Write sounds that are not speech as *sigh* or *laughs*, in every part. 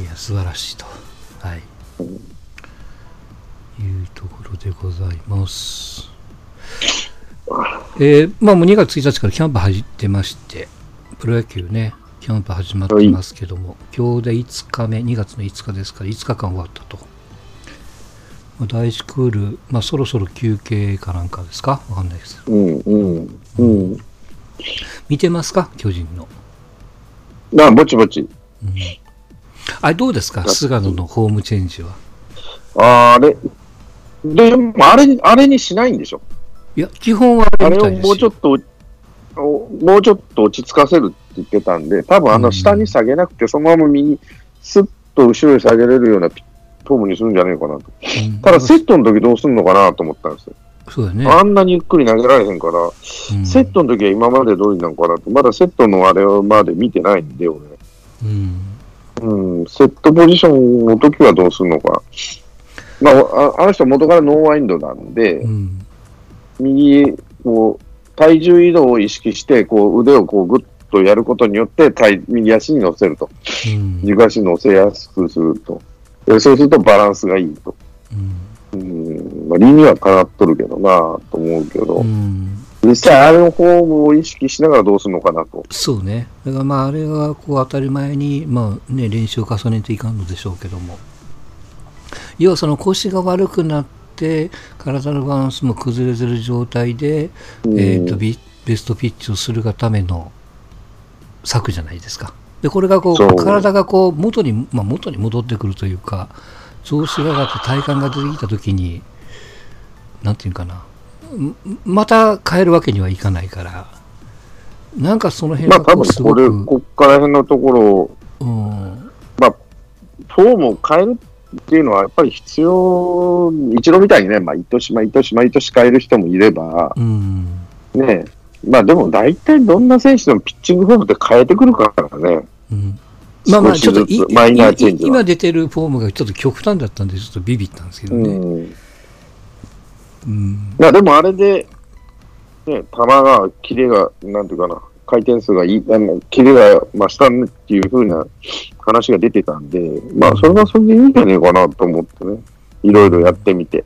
いや、素晴らしいと。はい。いうところでございます。えー、まあもう2月1日からキャンプ始ってまして、プロ野球ね、キャンプ始まってますけども、今日で5日目、2月の5日ですから、5日間終わったと。まあ第1クール、まあそろそろ休憩かなんかですか？わかんないです。うん、うん、うん。見てますか？巨人の。まあ、ぼちぼち。あれどうですか？菅野のホームチェンジは。あれ、でも、あれ、あれにしないんでしょ？いや、基本はああれをもうちょっと、おもうちょっと落ち着かせるって言ってたんで、多分あの下に下げなくて、そのまま右、スッと後ろに下げれるようなピフォームにするんじゃないかなと。うんただ、セットの時どうするのかなと思ったんですよ。そうだね。あんなにゆっくり投げられへんから、うんセットの時は今まで通りなのかなと。まだセットのあれまで見てないんで、俺。うん。うん、セットポジションの時はどうするのか。まあ、ああの人元からノーワインドなんで、うん。右、こう、体重移動を意識して、こう、腕をこう、ぐっとやることによって、体右足に乗せると。うん。軸足に乗せやすくすると。でそうするとバランスがいいと。うんうん、まあ、理にはかなっとるけどなと思うけど、うん。実際あれのフォームを意識しながらどうするのかなと。そうね。だからまあ、あれがこう当たり前に、まあね、練習を重ねていかんのでしょうけども。要はその腰が悪くなって、体のバランスも崩れてる状態で、うんえーとビベストピッチをするがための策じゃないですか。で、これがこう、体がこう、元に、まあ元に戻ってくるというか、調子が上がって体幹が出てきたときに、なんていうかな、んまた変えるわけにはいかないから、なんかその辺まあ多分これ、こっから辺のところ、うん、フォームを変えるっていうのはやっぱり必要、一度みたいにね、毎年毎年毎年変える人もいれば、うん、ね、まあでも大体どんな選手でもピッチングフォームって変えてくるからね。うん。まあまあ、ちょっとい少しずつマイナーチェンジは今出てるフォームがちょっと極端だったんで、ちょっとビビったんですけどね。うん。うん。まあでもあれで、ね、球が、キレが、なんていうかな、回転数がいい、あのキレが増したねっていうふうな話が出てたんで、まあそれはそれでいいんじゃねえかなと思ってね、いろいろやってみて。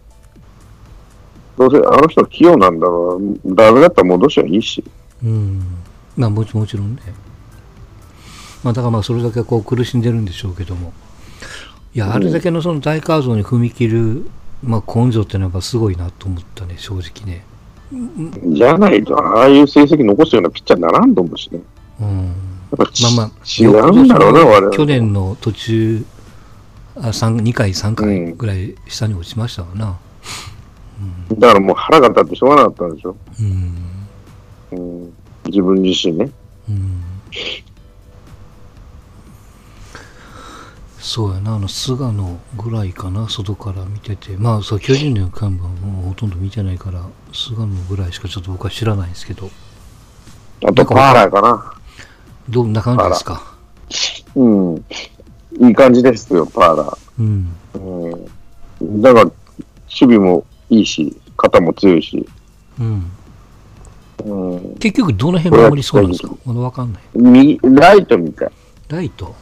どうせあの人は器用なんだろう、ダメだったら戻しゃいいし。うん、まあもちもちろんね。まあだからまあそれだけこう苦しんでるんでしょうけども。いや、あれだけのその大カードに踏み切る、まあ根性ってのはやっぱすごいなと思ったね、正直ね。じゃないと、ああいう成績残すようなピッチャーにならんと思うしね。うん。まあまあ、違うんだろうな、我々。去年の途中、あ三2回、3回ぐらい下に落ちましたわな。だからもう腹が立ってしょうがなかったんでしょ。うん。うん、自分自身ね。うん。そうやな、あの、菅野ぐらいかな、外から見てて。まあ、そう、巨人の看板はもうほとんど見てないから、菅野ぐらいしかちょっと僕は知らないんですけど、あとパーラーかな。どんな感じですか？うん。いい感じですよ、パーラー。うん。うん。だから、守備もいいし、肩も強いし。うん。うん。結局、どの辺守りそうなんですか？まだわかんない。右、ライトみたい。ライト？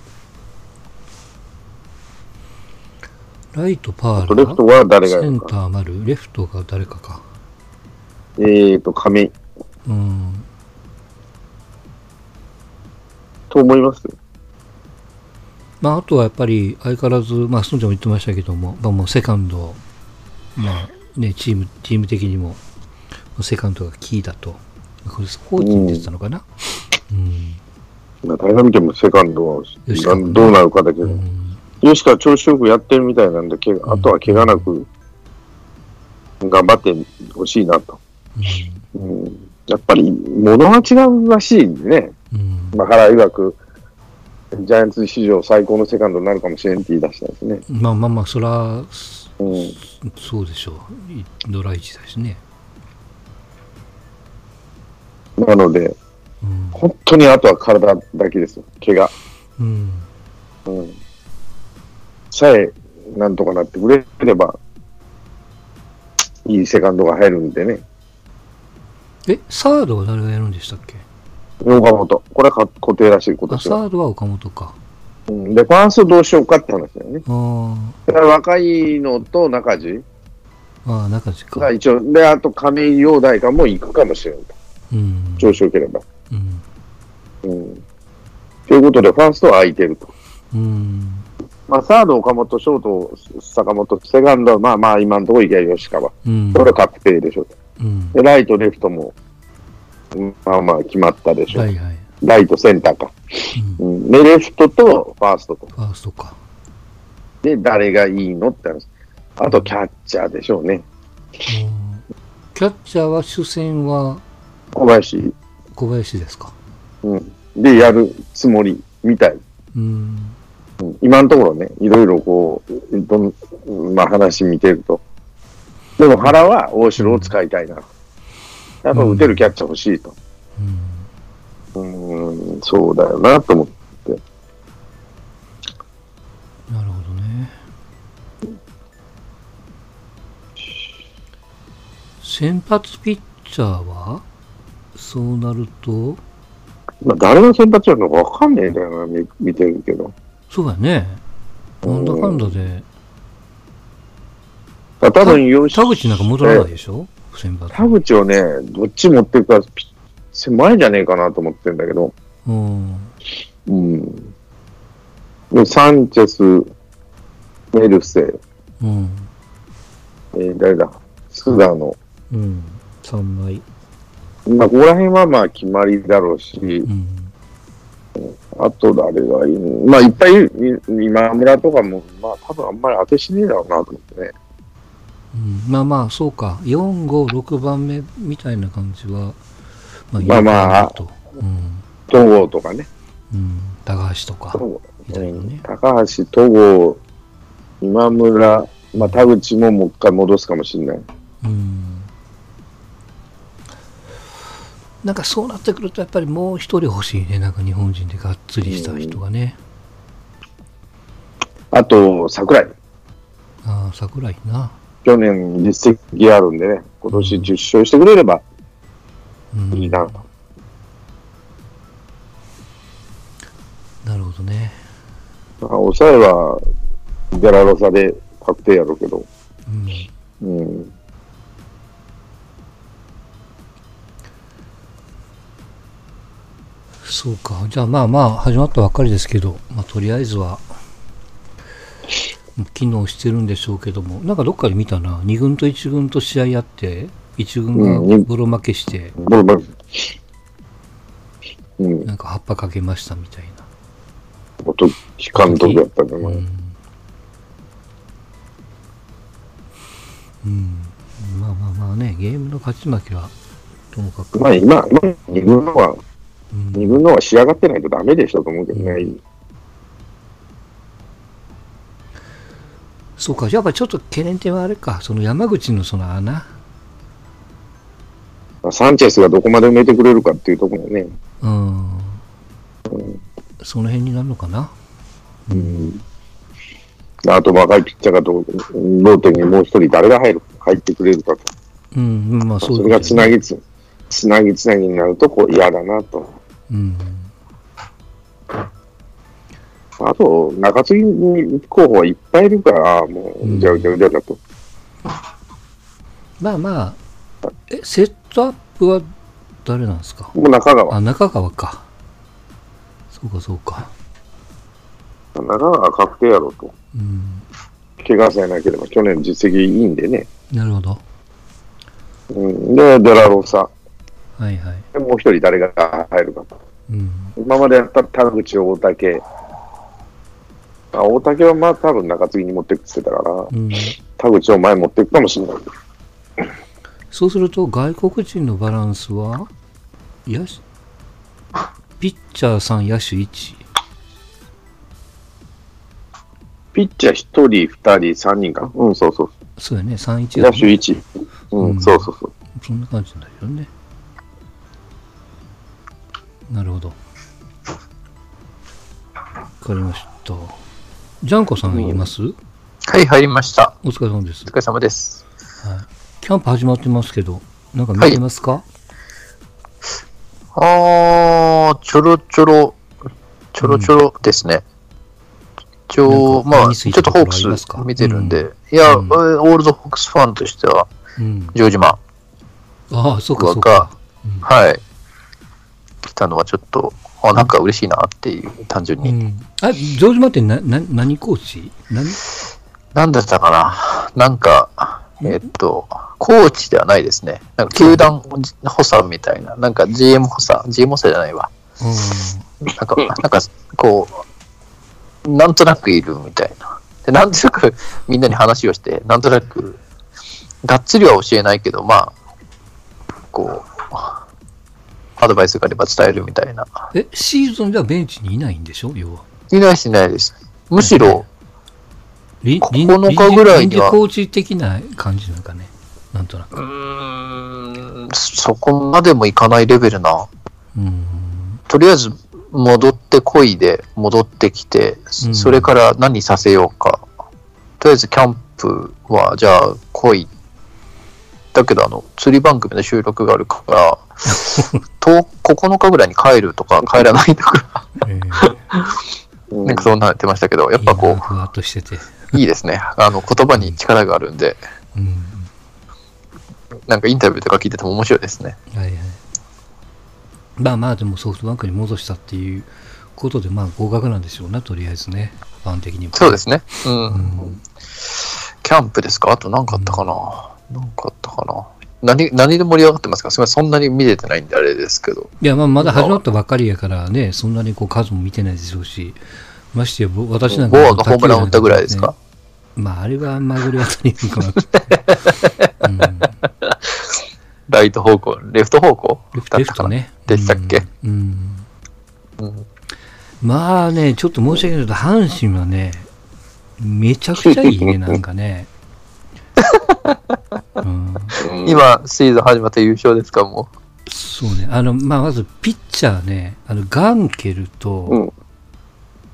ライト、パーラレフトは誰がやセン。ター丸、レフトが誰かか。えーと、亀井うん。と思いますよ。まあ、あとはやっぱり相変わらず、まあ、スノちゃんも言ってましたけども、まあ、もうセカンド、まあね、チーム、チーム的にも、セカンドがキーだと。これ、コーチに出てたのかな？うん。まあ、誰が見てもセカンドはどうなるかだけど。うん。吉川調子よくやってるみたいなんで、けあとは怪我なく頑張ってほしいなと。うん、やっぱり物が違うらしいんでね。うん。まあ、原曰く、ジャイアンツ史上最高のセカンドになるかもしれんって言い出したんですね。まあまあまあ、そら、うん、そうでしょう。いドライチだしね。なので、うん。本当にあとは体だけですよ、怪我。うん。うん、さえなんとかなってくれれば、いいセカンドが入るんでね。え、サードは誰がやるんでしたっけ？岡本。これはか固定らしい、今あ、年は。サードは岡本か。うん、で、ファーストどうしようかって話だよね。あ若いのと中地あ、ああ、中地か。が一応、で、あと亀井陽大かも行くかもしれない。うん。調子よければ。うん。うん。ということで、ファーストは空いてると。うん。まあ、サード岡本、ショート坂本、セカンドはまあまあ今のところ池谷吉川。うん。これは確定でしょ。うん。で、ライト、レフトも、うんまあまあ決まったでしょ。はいはい。ライト、センターか。うん。うん。で、レフトとファーストと。ファーストか。で、誰がいいのって話。あと、キャッチャーでしょうね。うんキャッチャーは主戦は小林。小林ですか。うん。で、やるつもりみたい。うん。うん今のところね、いろいろこう、どんまあ話見てると。でも原は大城を使いたいな。やっぱ打てるキャッチャー欲しいと。うん。うん、そうだよなと思って。なるほどね。先発ピッチャーはそうなると、まあ、誰が先発やるのかわかんねえんだよな、見見てるけど。そうやね。なんだかんだで、多分よし。田口なんか戻らないでしょ？先発。田口をね、どっち持っていくか、ピ狭いんじゃねえかなと思ってんだけど。うん。うん。でサンチェス、メルセ、うん。えー誰だ、菅野。うん。3枚。まあ、ここら辺はまあ決まりだろうし、うん。あと誰がいいのまあ、いっぱい今村とかも、まあ、多分あんまり当てしねえだろうなと思ってね。うん、まあまあ、そうか。4、5、6番目みたいな感じは、ままあまあいいかなと。うん。戸郷とかね。うん。高橋とかね。高橋、戸郷、今村、まあ、田口ももう一回戻すかもしれない。うん。なんかそうなってくると、やっぱりもう一人欲しいね。なんか日本人でがっつりした人がね。あと、桜井。ああ、桜井な。去年実績あるんでね、今年10勝してくれればうん。いいなと。なるほどね。まあ抑えはデラロサで確定やろうけど、うん。うん。そうか。じゃあまあまあ、始まったばっかりですけど、まあとりあえずは、機能してるんでしょうけども、なんかどっかで見たな。2軍と1軍と試合やって、1軍がボロ負けして、うん。なんか葉っぱかけましたみたいな。元木監督やったけど、うん。うん。まあまあまあね、ゲームの勝ち負けは、ともかく。まあ今、今二軍のは、うん二軍のは仕上がってないとダメでしょと思うけどね。そうか、やっぱちょっと懸念点はあれか、その山口のその穴。まあサンチェスがどこまで埋めてくれるかっていうところね。うん。その辺になるのかな。うん。あと若いピッチャーがどう、ローテにもう一人誰が入る、入ってくれるかと。うん、まあそうそれがつなぎつ、つなぎつなぎになるとこう嫌だなと。うん。あと、中継ぎ候補はいっぱいいるから、もう、じゃあじゃあじゃあだと。まあまあ、え、セットアップは誰なんですか？もう中川。あ、中川か。そうかそうか。中川は確定やろうと。うん。怪我さえなければ、去年実績いいんでね。なるほど。うん、で、デラローサ。はいはい。でもう一人誰が入るかと。うん。今までやった田口、大竹。あ大竹はまあ多分中継ぎに持ってくって言ってたから、うん、田口を前持っていくかもしれない。そうすると、外国人のバランスは、野手ピッチャー3、野手1。ピッチャー一人、二人、三人か。うん、そうそう。そうやね、3、1だ野手一。うん、うんそうそうそう。そんな感じになるよね。なるほど。わかりました。ジャンコさんいます、はい、入りました。お疲れ様ですお。疲れ様です。はい。キャンプ始まってますけど、なんか見てますか、あー、ちょろちょろ、ちょろちょろですね。一応、まあ、なんか目につちょっとホークありますか？ス見てるんで、いや、うんオールドホークスファンとしては、うん。ジョージマンああ、そうか、そうがか。、はい、来たのはちょっと、あ、なんか嬉しいなっていう、単純に。うん。あ、城島ってな、な、何コーチ？何？なんだったかな？なんか、え？っと、コーチではないですね。なんか、球団補佐みたいな、なんか GM 補佐、GM 補佐じゃないわ。うなんか、なんか、こう、なんとなくいるみたいな。で、なんとなくみんなに話をして、なんとなく、がっつりは教えないけど、まあ、こう、アドバイスがあれば伝えるみたいな。ん。え、シーズンではベンチにいないんでしょ？要は。いないしいないです。むしろ、り9日ぐらいにはコーチ的な感じなんかね？なんとなく。うーん、そこまでもいかないレベルな。うん。とりあえず、戻ってこいで、戻ってきて、うんそれから何させようか。とりあえず、キャンプは、じゃあ、来い。だけど、あの、釣り番組の収録があるから、10 9日ぐらいに帰るとか、帰らないとか、えーうんなんかそんなってましたけど、やっぱいいなこふわっとしてて。う、いいですね。あの、言葉に力があるんで、うん。なんかインタビューとか聞いてても面白いですね。はいはい。まあまあ、でもソフトバンクに戻したっていうことで、まあ合格なんでしょうな、とりあえずね。ファン的にも。そうですね。うん。うんキャンプですか？あと何かあったかな、何かあったかな何、何で盛り上がってますか？すみません、そんなに見れてないんであれですけど。いや、まあ、まだ始まったばっかりやからね、そんなにこう数も見てないでしょうし、ましてや、ぼ私なんか、ボアがホームラン打ったぐらいですか、まあ、あれはまぐれあたりかなって。*laughs* うん、レライト方向、レフト方向？フレフトね。でしたっけ？うん。うんうん。まあね、ちょっと申し訳ないけど、阪神はね、めちゃくちゃいいね、なんかね。今、シーズン始まって優勝ですかもそうね、あの、まあ、まず、ピッチャーね、あの、ガンケルと、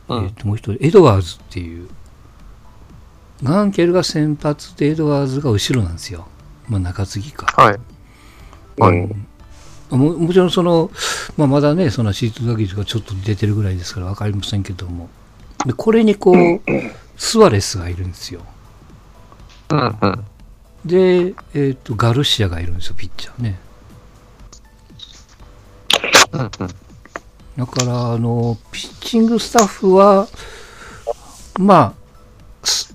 うんう。えっともう一人、エドワーズっていう、ガンケルが先発で、エドワーズが後ろなんですよ。まあ、中継ぎか。はい。はい。うんももちろん、その、まあ、まだね、そのシート打撃とかちょっと出てるぐらいですから分かりませんけども、でこれにこう、スワレスがいるんですよ。うんうん。で、えっと、ガルシアがいるんですよ、ピッチャーね。うんうん。だから、あの、ピッチングスタッフは、まあ、す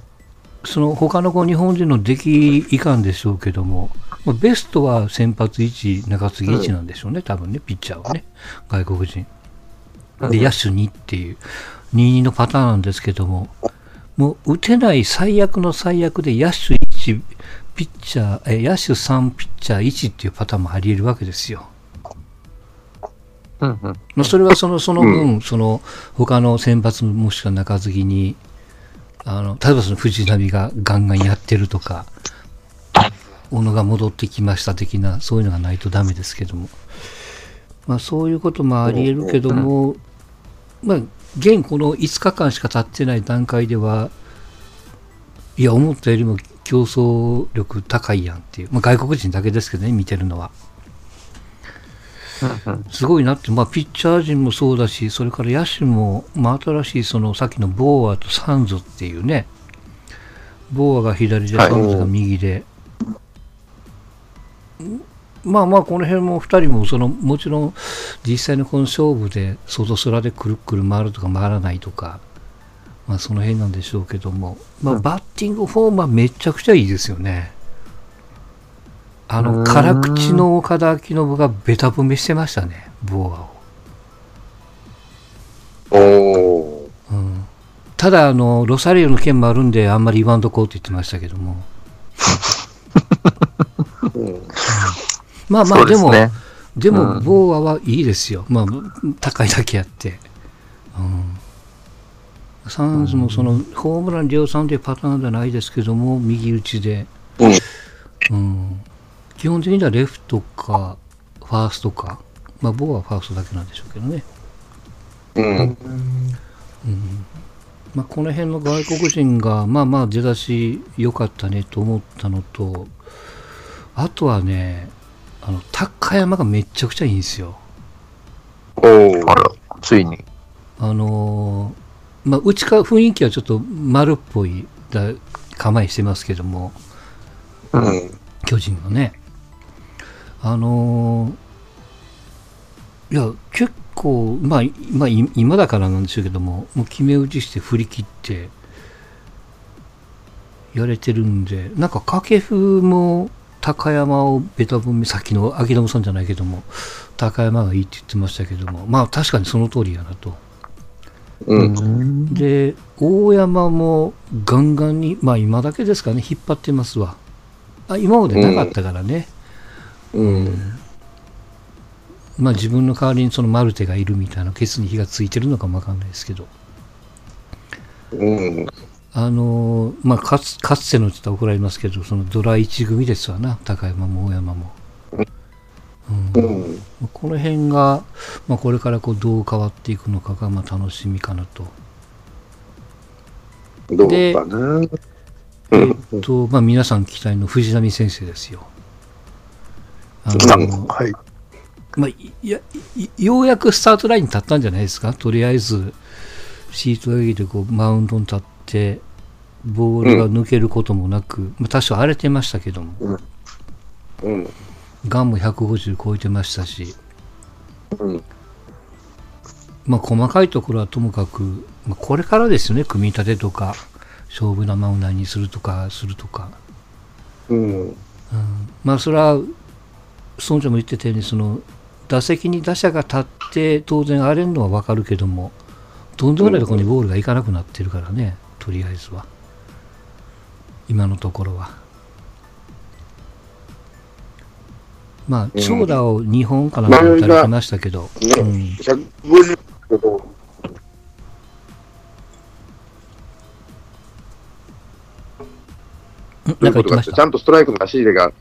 その他のこう日本人の出来いかんでしょうけども、まあ、ベストは先発1、中継ぎ1なんでしょうね、多分ね、ピッチャーはね、外国人。で、野手2っていう、2-2のパターンなんですけども、もう打てない最悪の最悪で野手1、ピッチャー、え野手3、ピッチャー1っていうパターンもあり得るわけですよ。うんうん。まあ、それはそのその分、その他の先発もしくは中継ぎに、あの例えばその藤波がガンガンやってるとか、小野が戻ってきました的な、そういうのがないとダメですけども、まあ、そういうこともあり得るけども、まあ、現この5日間しか経ってない段階では、いや、思ったよりも競争力高いやんっていう、まあ、外国人だけですけどね、見てるのは。すごいなって、まあ、ピッチャー陣もそうだし、それから野手も、まあ、新しいそのさっきのボーアとサンズっていうね、ボーアが左で、はい。サンズが右で、まあまあ、この辺も2人もその、もちろん実際のこの勝負で、外空でくるくる回るとか回らないとか、まあ、その辺なんでしょうけども、まあ、うん。バッティングフォームはめちゃくちゃいいですよね。あの、辛口の岡田彰信がベタ踏みしてましたね、ボーアを。おー。うん、ただあの、ロサリオの件もあるんで、あんまり言わんとこうって言ってましたけども、うん。まあまあ、でも、ですね。でも、うん。ボーアはいいですよ、まあ、高いだけあって。うんサンズもそのホームラン量産というパターンじゃないですけども、右打ちで、うん。うん。基本的にはレフトか、ファーストか、まあ、ボーアはファーストだけなんでしょうけどね。うん。まあ、この辺の外国人が、まあまあ出だし良かったねと思ったのと、あとはね、あの、高山がめちゃくちゃいいんですよ。おーあら、ついに。あのーまあ、うちから雰囲気はちょっと丸っぽいだ構えしてますけども、うん。巨人のね。あのーいや、結構、まあ、いまあ、い今だからなんでしょうけども、もう決め打ちして振り切って、やれてるんで、なんか掛布も高山をベタ踏み、さっきの秋友さんじゃないけども、高山がいいって言ってましたけども、まあ確かにその通りやなと。うん。で、大山もガンガンに、まあ今だけですかね、引っ張ってますわ。あ今までなかったからね。うん。まあ自分の代わりにそのマルテがいるみたいなケツに火がついてるのかもわかんないですけど、うん。あのーまあかつかつてのって言ったら怒られますけど、そのドラ1組ですわな、高山も大山も。ううんん。この辺が、まあ、これからこうどう変わっていくのかがまあ楽しみかなと。どうかな。うえん。っと、まあ皆さん期待の藤波先生ですよ。あうんの、はい。まあ、いやいようやくスタートラインに立ったんじゃないですか？とりあえず、シート上げてこうマウンドに立って、ボールが抜けることもなく、まあ、多少荒れてましたけども、うん。ガンも150超えてましたし、うん。まあ、細かいところはともかく、まあ、これからですよね、組み立てとか、勝負球を何にするとか、するとか。うん。うんまあ、それは、村長も言ってたように、その、打席に打者が立って、当然荒れるのはわかるけども、とんでもないところにボールがいかなくなってるからね、とりあえずは。今のところは。まあ、うん。長打を2本かなんか打たれてましたけど、ね、うん150けど、ないんかちゃ。んとストライクの出し入れが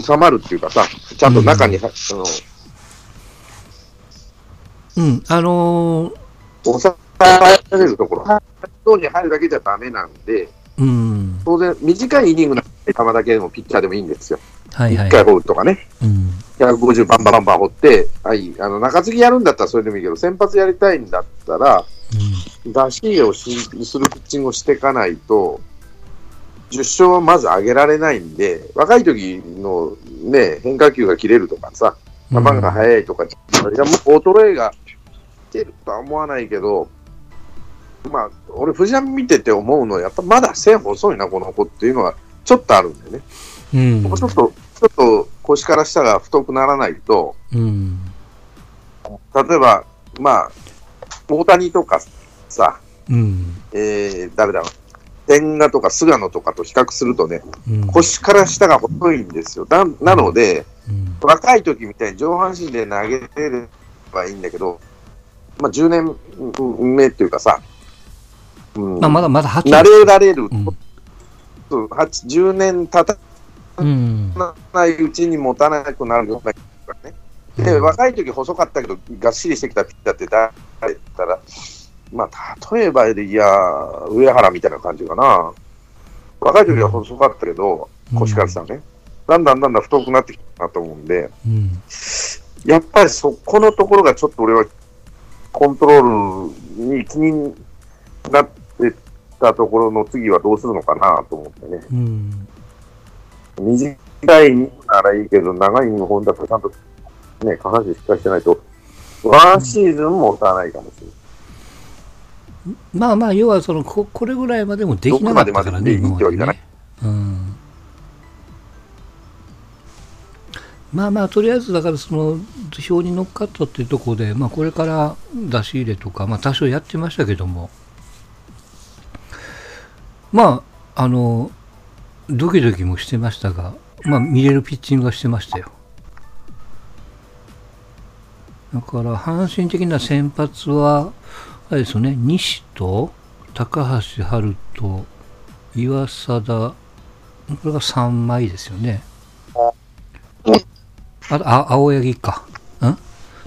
収まるっていうかさ、ちゃんと中に、そのうん、あのー収まれるところ、ゾーンに入るだけじゃダメなんで、うん、当然、短いイニングの球だけでもピッチャーでもいいんですよ。はいはい1。回放るとかね、うん、150バンバンバンバン放って、はい、あの中継ぎやるんだったらそれでもいいけど、先発やりたいんだったら、出し入れをしするピッチングをしていかないと、10勝はまず上げられないんで、若い時のね、変化球が切れるとかさ、うん。球が速いとか、いやもう衰えが来てるとは思わないけど、まあ、俺、藤浪見てて思うのは、やっぱまだ線細いな、この子っていうのは、ちょっとあるんだよね。うん、もうちょっと、ちょっと腰から下が太くならないと、うん、例えば、まあ、大谷とかさ、うん、えー、誰だろう、千賀とか菅野とかと比較するとね、うん、腰から下が細いんですよ。ななので、うん、若い時みたいに上半身で投げてればいいんだけど、まあ、10年目っていうかさ、うんまあ、まだまだ8慣れられる、うん。そう8 10年経たうん、ないうちに持たなくなるようなからね。で、若い時細かったけど、がっしりしてきたピッチャーって誰だったら、まあ、例えばで、いや、上原みたいな感じかな。若い時は細かったけど、腰から下ね。だんだんだんだん太くなってきたなと思うんで、うん、やっぱりそこのところがちょっと俺はコントロールに気になってたところの次はどうするのかなと思ってね。うん、短いならいいけど、長い日本だとちゃんとね、下半身しっかりしてないと、ワンシーズンも持たないかもしれない。まあまあ、要はそのこ、これぐらいまでもできなかったからね、どこまでね。うん。まあまあ、とりあえず、だからその、表に乗っかったっていうところで、まあこれから出し入れとか、まあ多少やってましたけども、まあ、あの、ドキドキもしてましたが、まあ見れるピッチングはしてましたよ。だから、阪神的な先発は、あれですよね、西と高橋遥と岩貞、これが3枚ですよね。あと、あ青柳か。ん？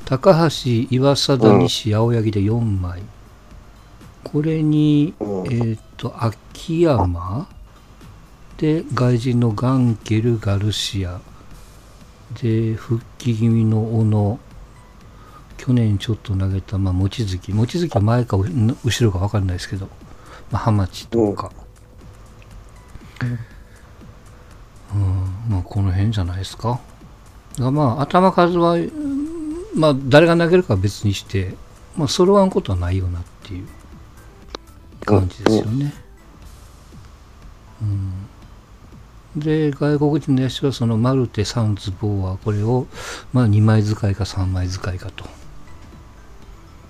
高橋、岩貞、西、青柳で4枚。これに、うん。えっ、と、秋山。で、外人のガンケル、ガルシア。で、復帰気味の小野。去年ちょっと投げた、まあ、望月。望月は前か後ろか分かんないですけど、まあ、ハマチとか、うん。まあ、この辺じゃないですか。がまあ、頭数は、まあ、誰が投げるかは別にして、まあ、揃わんことはないよなっていう感じですよね。うん、で、外国人の野手はそのマルテ、サウンズ、ボーア、これを、まあ、2枚使いか3枚使いかと。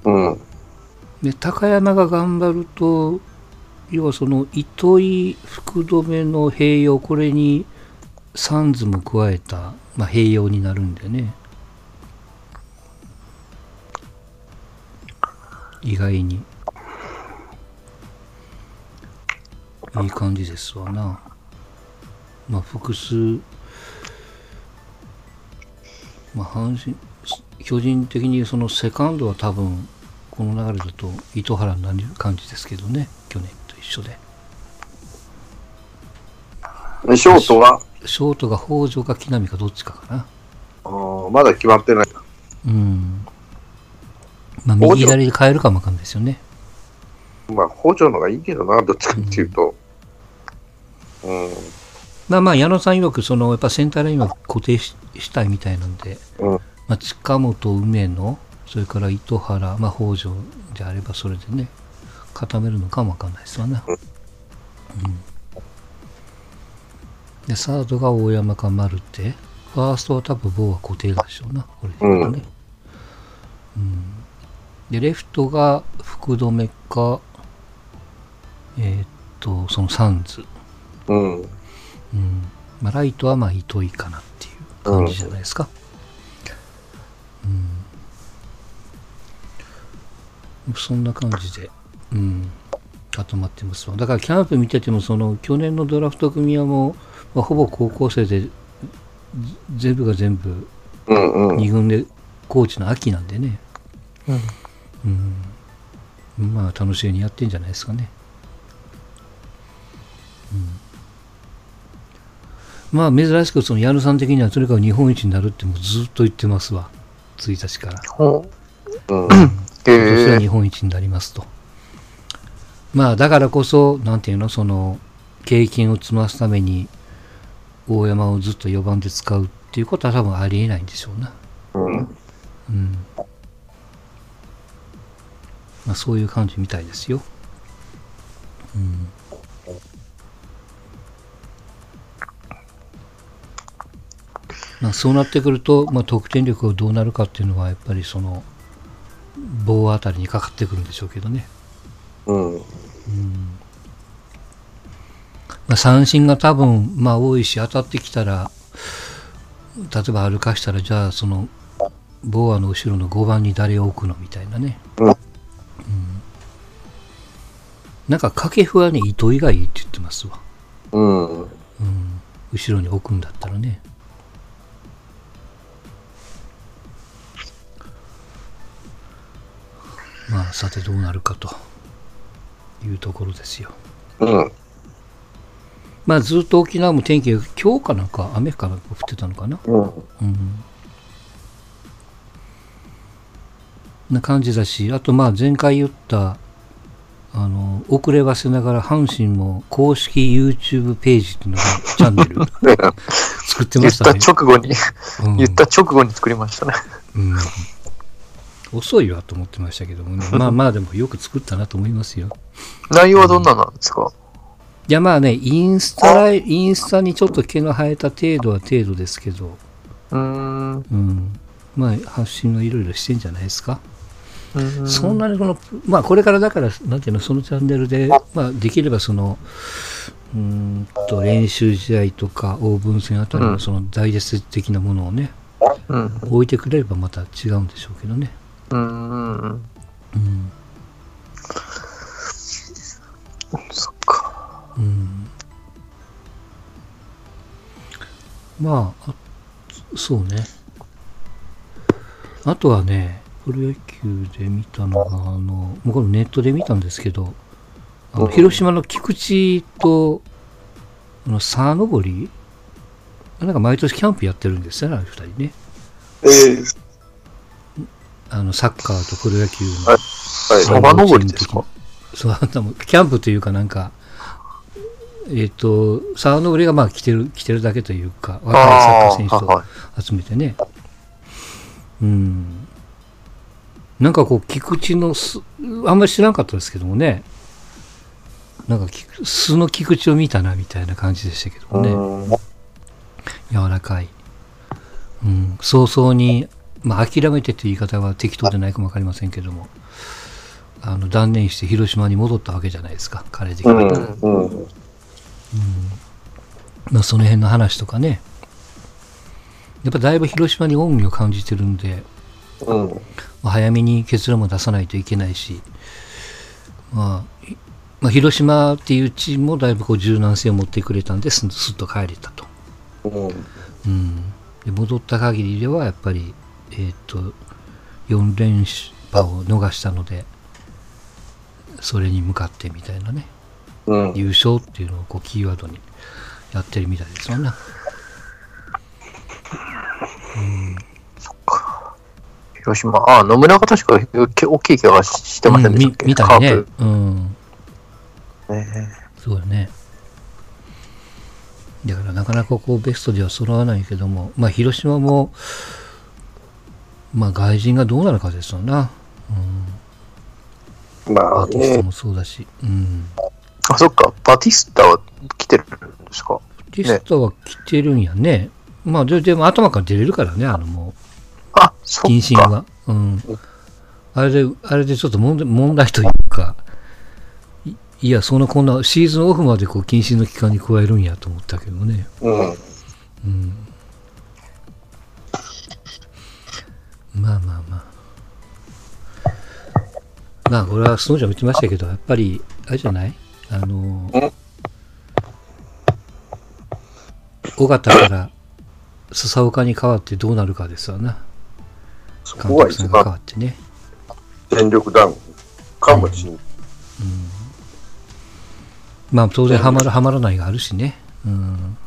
うん。で、高山が頑張ると、要はその糸井福留の併用、これにサンズも加えた、まあ、併用になるんでね。意外に。いい感じですわな。まあ、複数、まあ、阪神、巨人的にそのセカンドは多分、この流れだと糸原になる感じですけどね、去年と一緒で。でショートは、ショートが北条か木浪かどっちかかな。あーまだ決まってない。うん。まあ、右左で変えるかもわかんないですよね。まあ、北条のがいいけどな、どっちかっていうと。うん。まあまあ、矢野さん曰く、その、やっぱセンターラインは固定ししたいみたいなんで、うん。まあ、近本、梅野、それから糸原、まあ、北条であればそれでね、固めるのかもわかんないですわな。うん。で、サードが大山か丸って、ファーストは多分棒は固定でしょうな、これでね。うん。で、レフトが福留か、えーっと、そのサンズ。うん。うん。まあ、ライトはまあ糸井かなっていう感じじゃないですか。うん。そんな感じで、うん、固まってますわ。だからキャンプ見てても、その去年のドラフト組はもう、まあ、ほぼ高校生で、ぜ全部が全部うんうん。2軍でコーチの秋なんでね、うんうん、まあ楽しみにやってんじゃないですかね。うん、まあ珍しくその矢野さん的にはとにかく日本一になるってもうずっと言ってますわ。1日から。ほうん。う。今年は日本一になりますと。まあだからこそ、なんていうの、その経験を積ますために大山をずっと4番で使うっていうことは多分ありえないんでしょうな。うん。うん。まあそういう感じみたいですよ。うん。まあそうなってくると、まあ、得点力がどうなるかっていうのはやっぱりその棒あたりにかかってくるんでしょうけどね。うん。まあ、三振が多分まあ多いし当たってきたら例えば歩かしたらじゃあそのボーアの後ろの5番に誰を置くのみたいなね、うん。うん。なんか掛布はね糸井がいいって言ってますわ、うん。うん、後ろに置くんだったらねまあさてどうなるかというところですようん。まあずっと沖縄も天気が今日かなんか雨かなんか降ってたのかなうん。うん。な感じだし、あとまあ前回言った、あの、遅ればせながら阪神も公式 YouTube ページっていうのが、チャンネル *laughs* 作って言っましたたね。直後に、うん言った直後に作りましたね。うん遅いわと思ってましたけどもね。*laughs* まあまあでもよく作ったなと思いますよ。内容はどんななんですか？いやまあね、インスタライ、インスタにちょっと毛の生えた程度は程度ですけど、うーん。ううん。まあ発信はいろいろしてんじゃないですか。ーんそんなにこの、まあこれからだから、なんていうの、そのチャンネルで、まあできればその、うーんと練習試合とかオープン戦あたりうんのそのダイジェスト的なものをね、うん。置いてくれればまた違うんでしょうけどね。うーん。うん。そっか。うん。まあ、あそうね。あとはね、プロ野球で見たのが、あの、もうこれネットで見たんですけど、あのうん広島の菊池と、あの、沢登り？なんか毎年キャンプやってるんですよね、あの二人ね。ええあの、サッカーとプロ野球の、はい登りですか？そう、キャンプというかなんか、えっ、と、沢登りがまあ来てる、来てるだけというか、若いサッカー選手と集めてね。うん。なんかこう、菊池の巣、あんまり知らんかったですけどもね。なんか菊、巣の菊池を見たな、みたいな感じでしたけどもね。うん柔らかい。うん。早々に、まあ諦めてという言い方は適当でないかもわかりませんけども、あの、断念して広島に戻ったわけじゃないですか、彼的うに。ん。うん。まあその辺の話とかね。やっぱだいぶ広島に恩義を感じてるんで、うん。まあ早めに結論も出さないといけないし、まあ、いまあ、広島っていうチームもだいぶこう柔軟性を持ってくれたんですすっと帰れたと。うん。うん、で戻った限りではやっぱり、えー、と4連覇を逃したのでそれに向かってみたいなねうん。優勝っていうのをこうキーワードにやってるみたいですよね。広島、ああ、野村が確かけ大きい怪我してませんでしたっけ、うんみみたいね。うん。プねそうだね。だからなかなかこうベストでは揃わないけども、まあ広島も、まあ外人がどうなるかですよな。まあアーティストね、もそうだし。うん。あ、そっか、バティスタは来てるんですか？ティストは来てるんやね。まあででも頭から出れるからね、あのもあ、う、そっか。謹慎は。うん。あれで、あれでちょっと問題問題というか、いいや、そんなこんなシーズンオフまでこう謹慎の期間に加えるんやと思ったけどね。うん。うん。まあまあまあ。まあ、これはスノーちゃんも言ってましたけど、やっぱり、あれじゃない？あの、尾形から笹岡に変わってどうなるかですわな。そ監こが一督さんが変わ番ってね。全力ダウンかもしれない。まあ、当然、はまる、はまらないがあるしね。うん。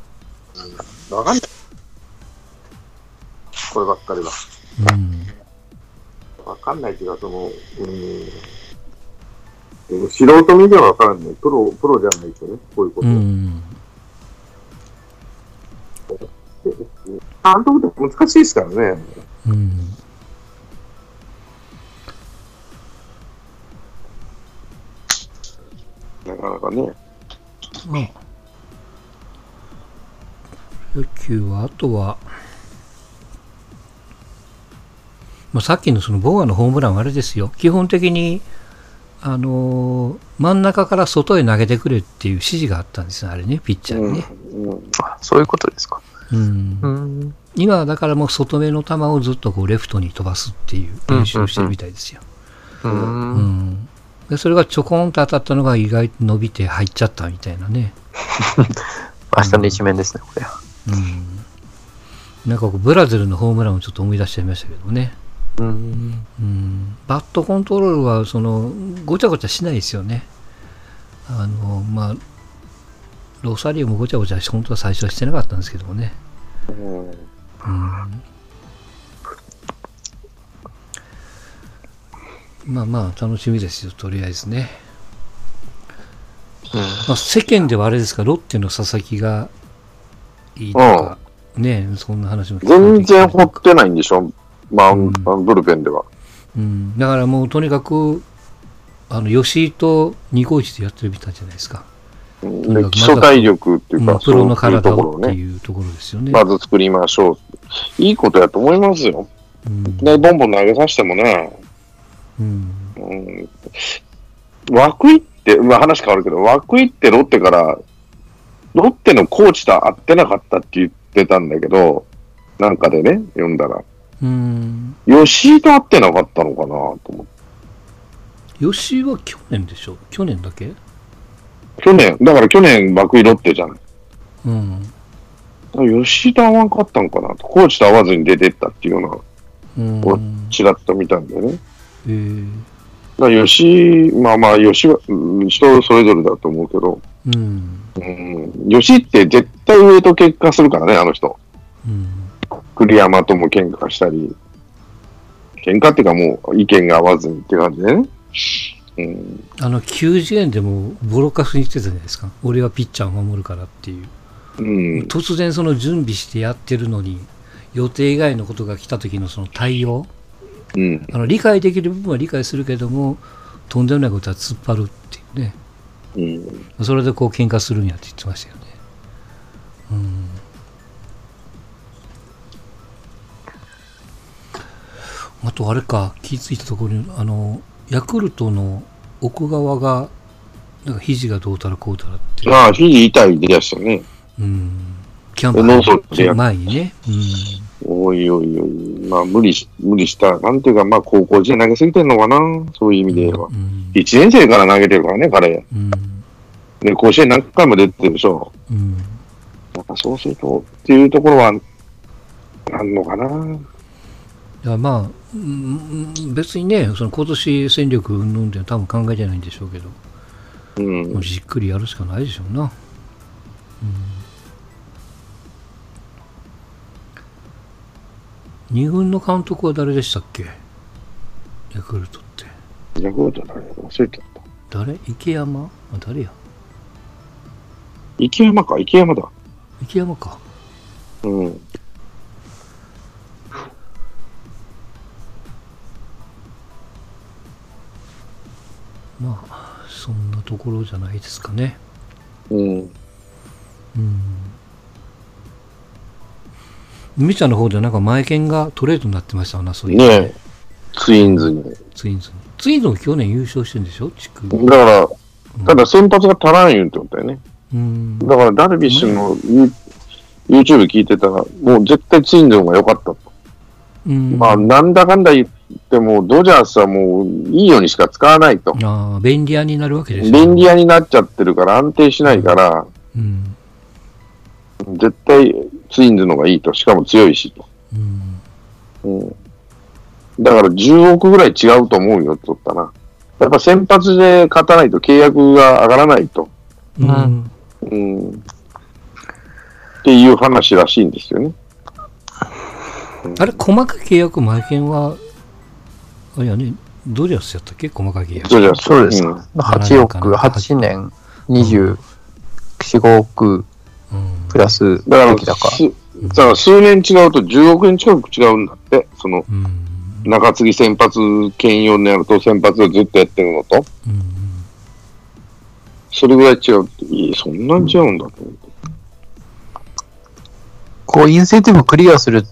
わかんない。こればっかりは。うん。わかんないけど、その、うん。素人目ではわからんない。プロ、プロじゃないとね、こういうこと。うん。監督って難しいですからね。うん。なかなかね。まあ、野球は、あとは、まあ、さっきのそのボーアのホームランはあれですよ。基本的に、あのー真ん中から外へ投げてくれっていう指示があったんですよ、あれね、ピッチャーうん。にね。うん。あそういうことですか。うんうん。今はだからもう外目の球をずっとこうレフトに飛ばすっていう練習をしてるみたいですよ。う。うんんでそれがちょこんと当たったのが意外と伸びて入っちゃったみたいなね。明日の一面ですね、これは。うん。なんかこうブラジルのホームランをちょっと思い出しちゃいましたけどね。うん。うん。バットコントロールはそのごちゃごちゃしないですよね。あの、まあ、ロサリオもごちゃごちゃ本当は最初はしてなかったんですけどもね。うんうん。まあまあ楽しみですよ、とりあえずね。まあ、世間ではあれですか、ロッテの佐々木がいいとか、ねそんな話も全然掘ってないんでしょマウンうんあのブルペンでは。うん、だからもうとにかく、あの吉井と2号1でやってるみたいじゃないですか。うんか基礎体力っていうか、うんプロの体をってところをね、いうところですよね。まず作りましょう。いいことやと思いますよ。うんで、ボンボン投げさせてもね、うんうん、涌井って、まあ話変わるけど、涌井ってロッテから、ロッテのコーチと会ってなかったって言ってたんだけど、なんかでね、読んだら、うん、吉井と会ってなかったのかなと思って。吉井は去年でしょ？去年だけ？去年、だから去年、涌井ロッテじゃない。うん。吉井と会わんかったんかなと。コーチと会わずに出てったっていうような、うん。俺ちらっと見たんだよね。えーだ吉井、まあまあ、吉井は、うん人それぞれだと思うけど、うん。うん、吉井って絶対上と結果するからね、あの人。うん。栗山とも喧嘩したり、喧嘩っていうかもう意見が合わずにって感じでね。うん。あの、90円でもボロカスにしてたじゃないですか。俺はピッチャーを守るからっていう。うん。突然その準備してやってるのに、予定以外のことが来た時のその対応、うん。あの理解できる部分は理解するけども、とんでもないことは突っ張るっていうね。うん。それでこう喧嘩するんやって言ってましたよね。うん。あとあれか、気づいたところに、あの、ヤクルトの奥側が、なんか肘がどうたらこうたらって。ああ、肘痛い出やしたね。うん。キャンプノーソー入る前にね。おいおいおい。まあ、無理し、無理した。なんていうか、まあ、高校時代投げすぎてんのかな。そういう意味で言えばう。ん。一年生から投げてるからね、彼。うん。で、甲子園何回も出てるでしょ。うん。やっぱそうすると、っていうところは、あんのかな。いやまあ、うん別にね、その今年戦力云々って多分考えてないんでしょうけど、うんもう。じっくりやるしかないでしょうな。うん、2軍の監督は誰でしたっけ？ヤクルトって。ヤクルト誰？忘れちゃった。誰？池山？あ誰や？池山か、池山だ。池山か。うん。まあ、そんなところじゃないですかね。うん。うん。みちゃんの方ではなんか前剣がトレードになってましたな、そういう。ねえ、ツインズに。ツインズに。ツインズも去年優勝してるんでしょ？地区。だから、ただ先発が足らん言うってことだよね。うん。だからダルビッシュのユ YouTube 聞いてたら、もう絶対ツインズの方が良かったと。うん、まあ、なんだかんだ言っても、ドジャースはもういいようにしか使わないと。ああ、便利屋になるわけです便利屋になっちゃってるから安定しないから、うん。絶対ツインズの方がいいと。しかも強いしと。うん。うん。だから10億ぐらい違うと思うよって言ったな。やっぱ先発で勝たないと契約が上がらないと。うん。うん。っていう話らしいんですよね。あれ、細かい契約、前剣は、あれやね、ドジャースやったっけ？細かい契約。ドジャース。そうですん8億、8年、24、5億うん。プラスだからだから数年違うと10億円近く違うんだって。その、うん。中継ぎ先発兼用になると先発をずっとやってるのと、うん。それぐらい違うって。いい、そんなに違うんだと思って。こう、インセンティブクリアする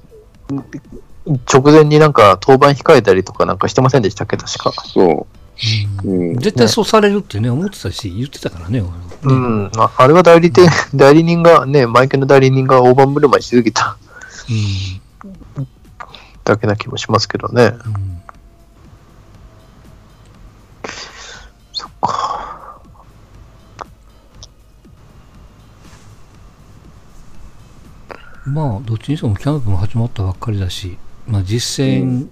直前になんか登板控えたりとかなんかしてませんでしたっけ、確か。そう。うん。絶対そうされるってね、思ってたし、言ってたからね、俺うん。ああれは代理店、代理人がね、マイケルの代理人が大盤振る舞いしすぎただけな気もしますけどね。うん。うん。そっか。まあ、どっちにしてもキャンプも始まったばっかりだし、まあ実戦、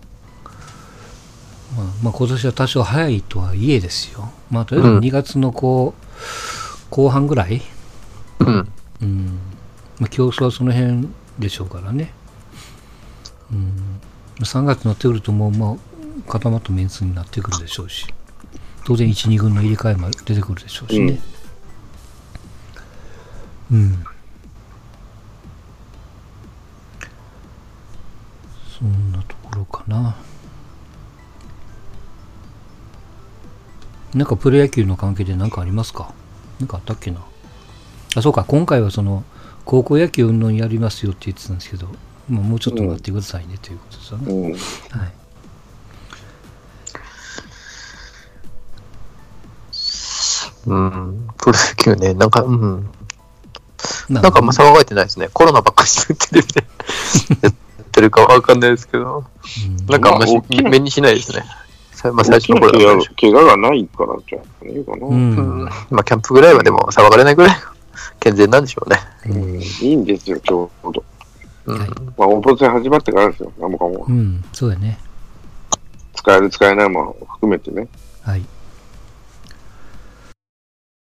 まあ、まあ今年は多少早いとはいえですよ。まあとりあえずうん2月のこう、後半ぐらい、うん。うん。まあ競争はその辺でしょうからね。うん。3月になってくるともう、まあ、固まったメンツになってくるでしょうし、当然1、2軍の入れ替えも出てくるでしょうしね。うん。そなんかプロ野球の関係で何かありますか？何かあったっけな？あ、そうか、今回はその、高校野球云々やりますよって言ってたんですけど、まあ、もうちょっと待ってくださいねということですよね。うん。はい。うん。プロ野球ね、なんか、うん。ななんかあんま騒がれてないですね。コロナばっかりしてテレビでやってるかわかんないですけど、うんなんかあんましまあ大きな目にしないですね。さまあ、最初の頃だった怪我怪我がないからじゃないかな。ううんうんん。まあ、キャンプぐらいはでも騒がれないぐらい *laughs* 健全なんでしょうね。いいんですよ、ちょうど。うん。はいまあ、オープン戦始まってからですよ、何もかもう。ん、そうだね。使える、使えないも含めてね。はい。